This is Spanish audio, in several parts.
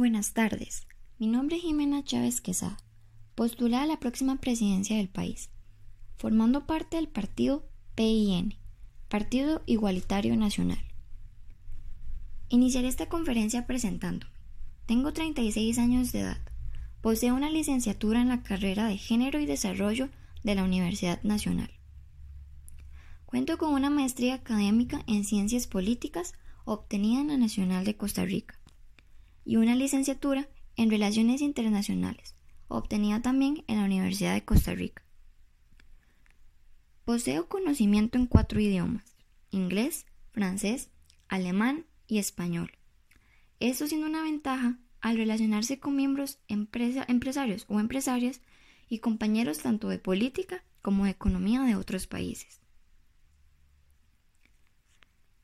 Buenas tardes. Mi nombre es Jimena Chávez Quesada, postulada a la próxima presidencia del país, formando parte del partido PIN, Partido Igualitario Nacional. Iniciaré esta conferencia presentándome. Tengo 36 años de edad. Poseo una licenciatura en la carrera de Género y Desarrollo de la Universidad Nacional. Cuento con una maestría académica en Ciencias Políticas obtenida en la Nacional de Costa Rica y una licenciatura en Relaciones Internacionales, obtenida también en la Universidad de Costa Rica. Poseo conocimiento en cuatro idiomas, inglés, francés, alemán y español. Esto siendo una ventaja al relacionarse con miembros empresarios o empresarias y compañeros tanto de política como de economía de otros países.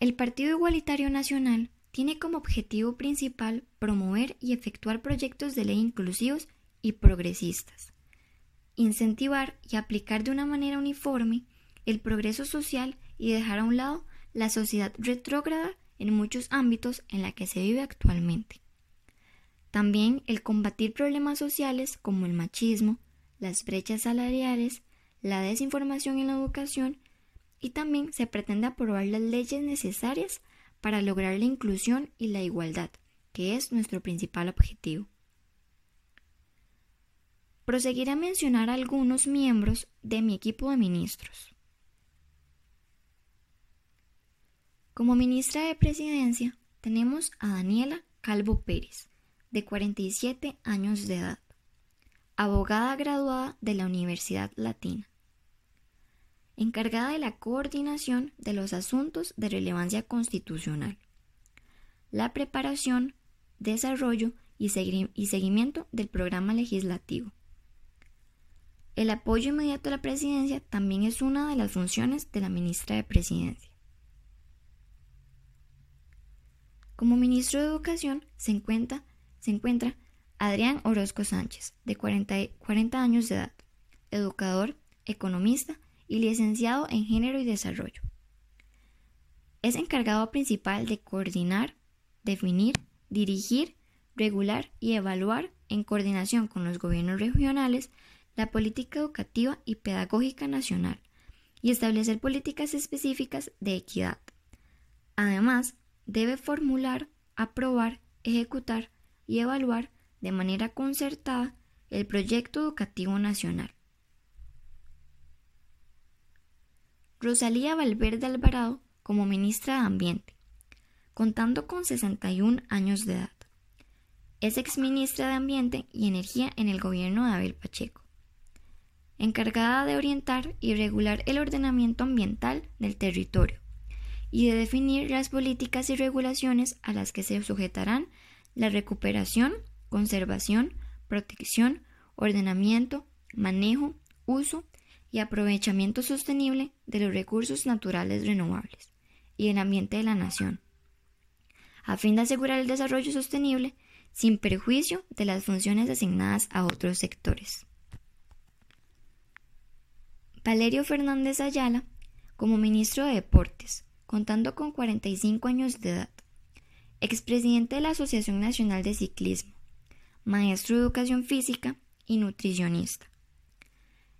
El Partido Igualitario Nacional tiene como objetivo principal promover y efectuar proyectos de ley inclusivos y progresistas, incentivar y aplicar de una manera uniforme el progreso social y dejar a un lado la sociedad retrógrada en muchos ámbitos en la que se vive actualmente. También el combatir problemas sociales como el machismo, las brechas salariales, la desinformación en la educación y también se pretende aprobar las leyes necesarias para lograr la inclusión y la igualdad, que es nuestro principal objetivo. Proseguiré a mencionar algunos miembros de mi equipo de ministros. Como ministra de Presidencia tenemos a Daniela Calvo Pérez, de 47 años de edad, abogada graduada de la Universidad Latina encargada de la coordinación de los asuntos de relevancia constitucional, la preparación, desarrollo y, seguimiento del programa legislativo. El apoyo inmediato a la presidencia también es una de las funciones de la ministra de Presidencia. Como ministro de Educación se encuentra, se encuentra Adrián Orozco Sánchez, de 40 años de edad, educador, economista y licenciado en Género y Desarrollo. Es encargado principal de coordinar, definir, dirigir, regular y evaluar en coordinación con los gobiernos regionales la política educativa y pedagógica nacional y establecer políticas específicas de equidad. Además, debe formular, aprobar, ejecutar y evaluar de manera concertada el proyecto educativo nacional Rosalía Valverde Alvarado como ministra de Ambiente, contando con 61 años de edad. Es exministra de Ambiente y Energía en el gobierno de Abel Pacheco, encargada de orientar y regular el ordenamiento ambiental del territorio y de definir las políticas y regulaciones a las que se sujetarán la recuperación, conservación, protección, ordenamiento, manejo, uso y aprovechamiento sostenible de los recursos naturales renovables y el ambiente de la nación, a fin de asegurar el desarrollo sostenible sin perjuicio de las funciones asignadas a otros sectores. Valerio Fernández Ayala, como ministro de Deportes, contando con 45 años de edad, expresidente de la Asociación Nacional de Ciclismo, maestro de educación física y nutricionista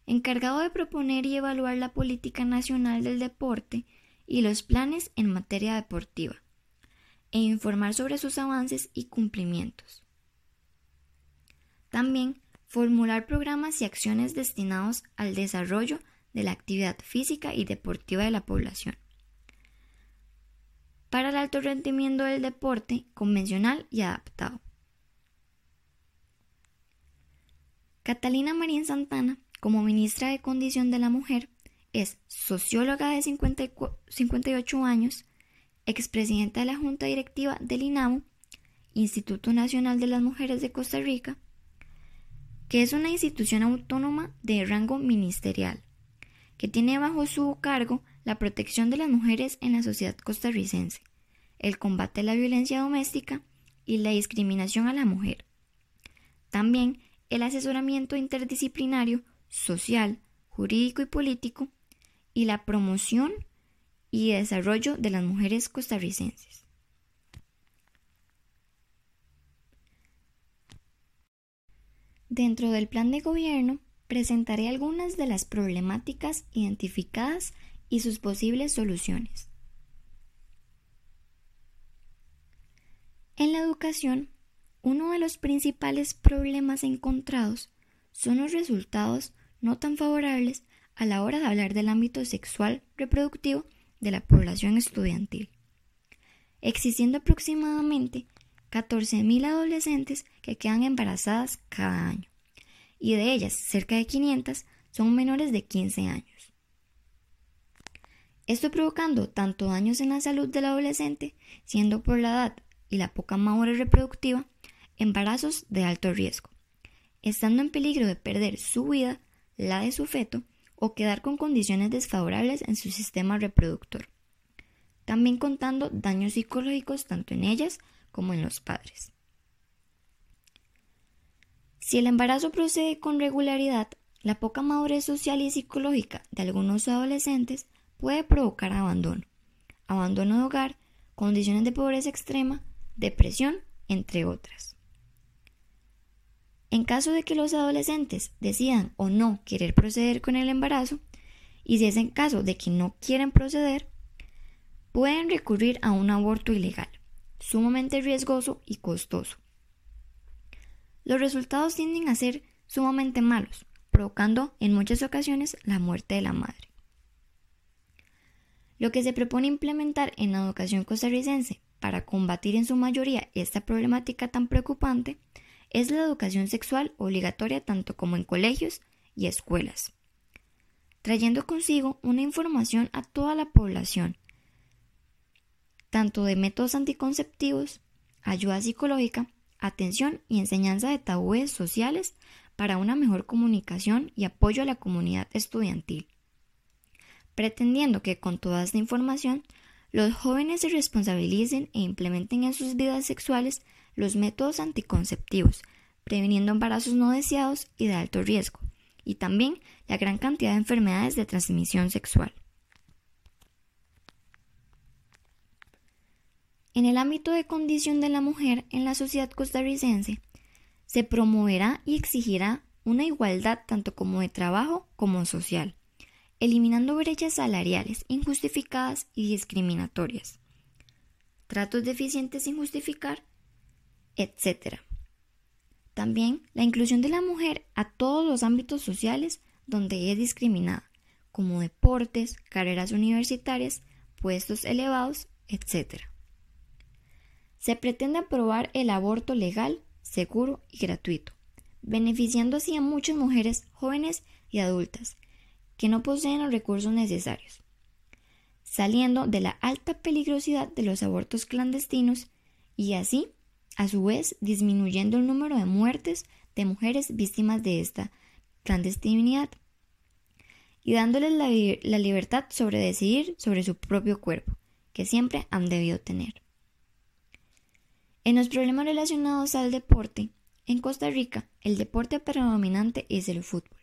encargado de proponer y evaluar la política nacional del deporte y los planes en materia deportiva, e informar sobre sus avances y cumplimientos. También formular programas y acciones destinados al desarrollo de la actividad física y deportiva de la población. Para el alto rendimiento del deporte convencional y adaptado. Catalina Marín Santana como ministra de Condición de la Mujer, es socióloga de 58 años, expresidenta de la Junta Directiva del INAMU, Instituto Nacional de las Mujeres de Costa Rica, que es una institución autónoma de rango ministerial, que tiene bajo su cargo la protección de las mujeres en la sociedad costarricense, el combate a la violencia doméstica y la discriminación a la mujer. También el asesoramiento interdisciplinario social, jurídico y político y la promoción y desarrollo de las mujeres costarricenses. Dentro del plan de gobierno presentaré algunas de las problemáticas identificadas y sus posibles soluciones. En la educación, uno de los principales problemas encontrados son los resultados no tan favorables a la hora de hablar del ámbito sexual reproductivo de la población estudiantil, existiendo aproximadamente 14.000 adolescentes que quedan embarazadas cada año, y de ellas cerca de 500 son menores de 15 años. Esto provocando tanto daños en la salud del adolescente, siendo por la edad y la poca madurez reproductiva, embarazos de alto riesgo, estando en peligro de perder su vida, la de su feto, o quedar con condiciones desfavorables en su sistema reproductor. También contando daños psicológicos tanto en ellas como en los padres. Si el embarazo procede con regularidad, la poca madurez social y psicológica de algunos adolescentes puede provocar abandono, abandono de hogar, condiciones de pobreza extrema, depresión, entre otras. En caso de que los adolescentes decidan o no querer proceder con el embarazo, y si es en caso de que no quieren proceder, pueden recurrir a un aborto ilegal, sumamente riesgoso y costoso. Los resultados tienden a ser sumamente malos, provocando en muchas ocasiones la muerte de la madre. Lo que se propone implementar en la educación costarricense para combatir en su mayoría esta problemática tan preocupante es la educación sexual obligatoria tanto como en colegios y escuelas, trayendo consigo una información a toda la población, tanto de métodos anticonceptivos, ayuda psicológica, atención y enseñanza de tabúes sociales para una mejor comunicación y apoyo a la comunidad estudiantil, pretendiendo que con toda esta información los jóvenes se responsabilicen e implementen en sus vidas sexuales los métodos anticonceptivos, previniendo embarazos no deseados y de alto riesgo, y también la gran cantidad de enfermedades de transmisión sexual. En el ámbito de condición de la mujer en la sociedad costarricense, se promoverá y exigirá una igualdad tanto como de trabajo como social, eliminando brechas salariales injustificadas y discriminatorias, tratos deficientes sin justificar etc. También la inclusión de la mujer a todos los ámbitos sociales donde es discriminada, como deportes, carreras universitarias, puestos elevados, etc. Se pretende aprobar el aborto legal, seguro y gratuito, beneficiando así a muchas mujeres jóvenes y adultas que no poseen los recursos necesarios, saliendo de la alta peligrosidad de los abortos clandestinos y así a su vez disminuyendo el número de muertes de mujeres víctimas de esta clandestinidad y dándoles la, libertad sobre decidir sobre su propio cuerpo, que siempre han debido tener. En los problemas relacionados al deporte, en Costa Rica el deporte predominante es el fútbol,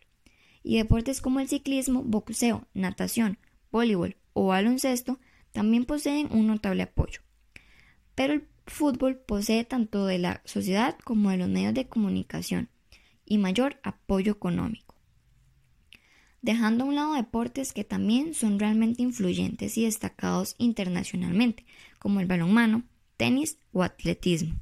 y deportes como el ciclismo, boxeo, natación, voleibol o baloncesto también poseen un notable apoyo. Pero el fútbol posee tanto de la sociedad como de los medios de comunicación y mayor apoyo económico. Dejando a un lado deportes que también son realmente influyentes y destacados internacionalmente, como el balonmano, tenis o atletismo.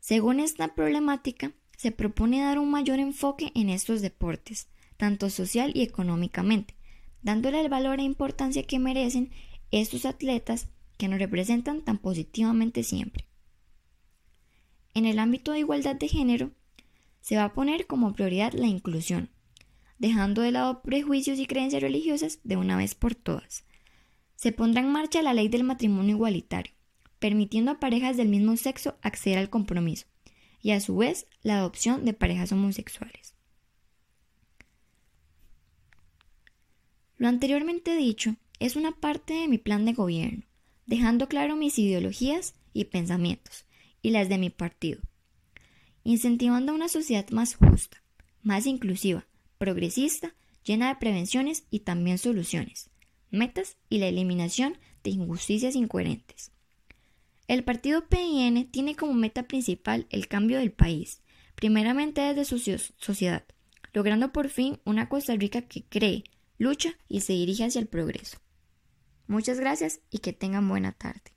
Según esta problemática, se propone dar un mayor enfoque en estos deportes, tanto social y económicamente, dándole el valor e importancia que merecen estos atletas que nos representan tan positivamente siempre. En el ámbito de igualdad de género, se va a poner como prioridad la inclusión, dejando de lado prejuicios y creencias religiosas de una vez por todas. Se pondrá en marcha la ley del matrimonio igualitario, permitiendo a parejas del mismo sexo acceder al compromiso, y a su vez la adopción de parejas homosexuales. Lo anteriormente dicho es una parte de mi plan de gobierno, dejando claro mis ideologías y pensamientos, y las de mi partido, incentivando una sociedad más justa, más inclusiva, progresista, llena de prevenciones y también soluciones, metas y la eliminación de injusticias incoherentes. El partido PIN tiene como meta principal el cambio del país, primeramente desde su sociedad, logrando por fin una Costa Rica que cree, lucha y se dirige hacia el progreso. Muchas gracias y que tengan buena tarde.